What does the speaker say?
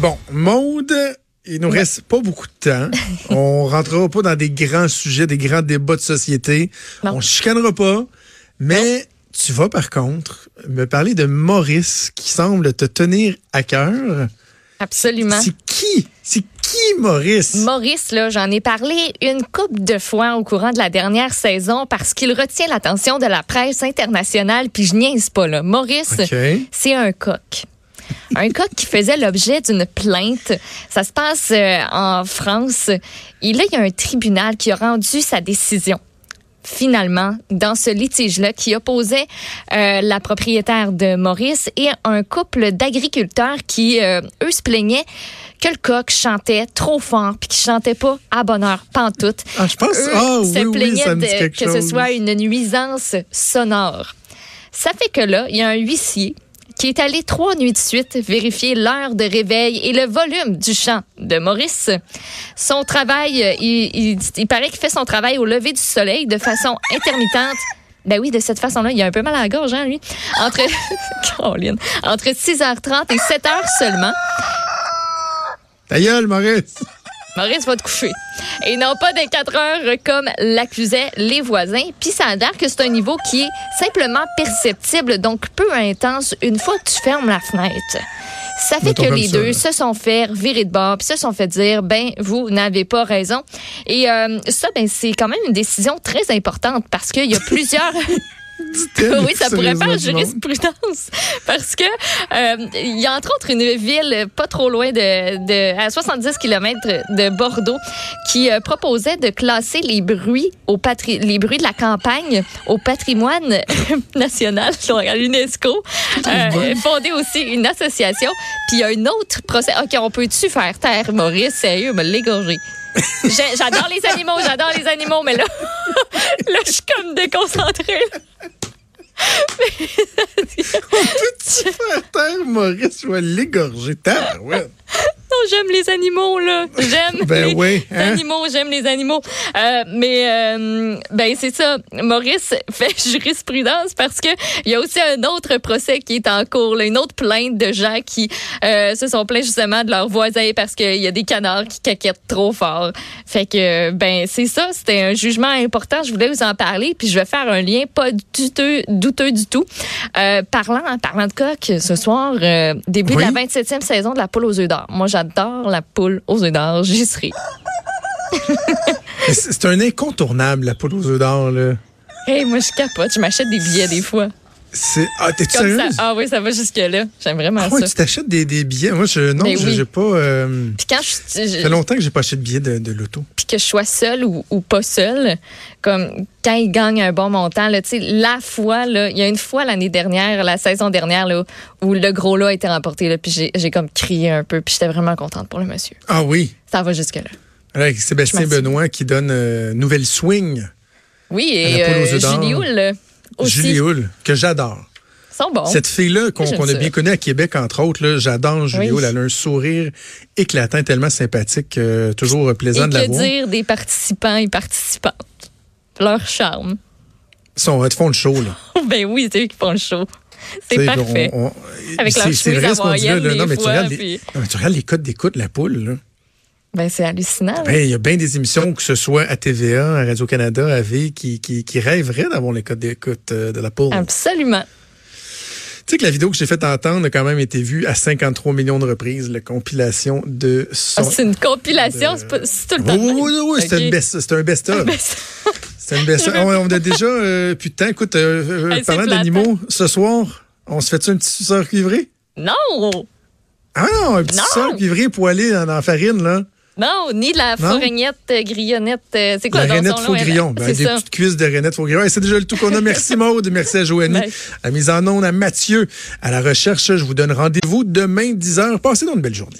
Bon, Maude, il nous reste pas beaucoup de temps. On rentrera pas dans des grands sujets, des grands débats de société. Non. On chicanera pas. Mais tu vas par contre me parler de Maurice qui semble te tenir à cœur. Absolument. C'est qui? C'est qui Maurice? Maurice, là, j'en ai parlé une couple de fois au courant de la dernière saison parce qu'il retient l'attention de la presse internationale, puis je niaise pas, là. Maurice, c'est un coq. Un coq qui faisait l'objet d'une plainte. Ça se passe euh, en France. Et là, il y a un tribunal qui a rendu sa décision. Finalement, dans ce litige-là qui opposait euh, la propriétaire de Maurice et un couple d'agriculteurs qui, euh, eux, se plaignaient que le coq chantait trop fort puis qu'il chantait pas à bonne heure, pantoute. Ah, je pense. Eux Ah, se oui, oui, plaignaient dit de- que ce soit une nuisance sonore. Ça fait que là, il y a un huissier qui est allé trois nuits de suite vérifier l'heure de réveil et le volume du chant de Maurice. Son travail, euh, il, il- paraît qu'il fait son travail au lever du soleil de façon intermittente. Ben oui, de cette façon-là, il a un peu mal à la gorge, hein, lui? Entre, entre 6h30 et 7h seulement. Ta gueule, Maurice. Maurice va te coucher. Et non pas des 4 heures comme l'accusaient les voisins. Puis ça a l'air que c'est un niveau qui est simplement perceptible, donc peu intense, une fois que tu fermes la fenêtre. Ça fait que les deux se sont fait virer de bord, puis se sont fait dire, ben, vous n'avez pas raison. Et euh, ça, ben, c'est quand même une décision très importante parce qu'il y a plusieurs... oui, ça pourrait faire jurisprudence parce que euh, il y a entre autres une ville pas trop loin de, de à 70 km de Bordeaux qui euh, proposait de classer les bruits au patri les bruits de la campagne au patrimoine national donc à l'UNESCO. Euh, fonder aussi une association. Puis il y a une autre procès. OK, on peut-tu faire taire Maurice? Sérieux me l'égorger. J'adore les animaux, j'adore les animaux, mais là, là, je suis comme déconcentrée. Peux-tu faire Maurice? Je vais l'égorger. Tabarouette. J'aime les animaux, là. J'aime Ben les oui, hein? animaux, j'aime les animaux. Euh, mais, euh, ben, c'est ça. Maurice fait jurisprudence parce que il y a aussi un autre procès qui est en cours, là, une autre plainte de gens qui euh, se sont plaints justement de leurs voisins parce qu'il y a des canards qui caquettent trop fort. Fait que, ben, c'est ça. C'était un jugement important. Je voulais vous en parler. Puis je vais faire un lien pas douteux, douteux du tout. Euh, parlant, parlant de coq, ce soir, euh, début Oui. de la 27e saison de la poule aux œufs d'or. Moi, j'adore la poule aux œufs d'or. J'y serai. Mais C'est un incontournable, la poule aux œufs d'or, là. Hey, moi, je capote. Je m'achète des billets des fois. C'est. Ah, t'es Comme ça. sérieuse? Ah oui, ça va jusque-là. J'aime vraiment Ah ouais, ça. tu t'achètes des, des billets? Moi, je, non, Ben je- oui. j'ai pas. euh, Puis quand je, ça fait longtemps que j'ai pas acheté de billets de, de l'auto. Que je sois seule ou, ou pas seule, comme quand il gagne un bon montant, là, tu sais, la fois, là, il y a une fois l'année dernière, la saison dernière, là, où le gros lot a été remporté, là, puis j'ai, comme crié un peu, puis j'étais vraiment contente pour le monsieur. Ah oui. Ça va jusque-là. Avec Sébastien. Benoît qui donne euh, Nouvelle Swing Oui, et euh. Julie Hull aussi. Julie Hull, que j'adore. Ils sont bons. Cette fille-là qu'on qu'on a bien connue à Québec, entre autres, j'adore Oui. Hull. Elle a un sourire éclatant, tellement sympathique, euh, toujours plaisant Et de la que voir. dire des participants et participantes? Leur charme. Ils sont, ils te font le show, là. ben oui, c'est eux qui font le show. C'est parfait. on- on- Avec leur c'est vrai ce qu'on dit là, Non, mais tu regardes, les, puis- non, mais tu regardes les codes d'écoute de la poule, là. Ben, c'est hallucinant. Ben, Il y a bien des émissions, que ce soit à TVA, à Radio-Canada, à V, qui, qui, qui rêveraient d'avoir les codes d'écoute euh, de la poule. Absolument. Tu sais que la vidéo que j'ai fait entendre a quand même été vue à 53 millions de reprises, la compilation de son... Ah, c'est une compilation, de- c'est pas- c'est tout le temps. oui, oui, oui, c'est Ok. un best- c'est un best-of. C'est- C'est un best-of. On, on a déjà euh, plus de temps. Écoute, euh, euh, Hey, c'est parlant d'animaux, ce soir, on se fait-tu un petit suceur cuivré? non! Ah non, un petit suceur cuivré poêlé dans, dans la farine, là. Non, ni la Non? fourragnette euh, grillonnette. euh, C'est quoi La dans son faux grillon. Ben, C'est des ça. petites cuisses de rainette faux grillon. Et c'est déjà le tout qu'on a. Merci Maude, merci à Joanie. Bye. À mise en onde à Mathieu. À la recherche, je vous donne rendez-vous demain 10h. Passez donc une belle journée.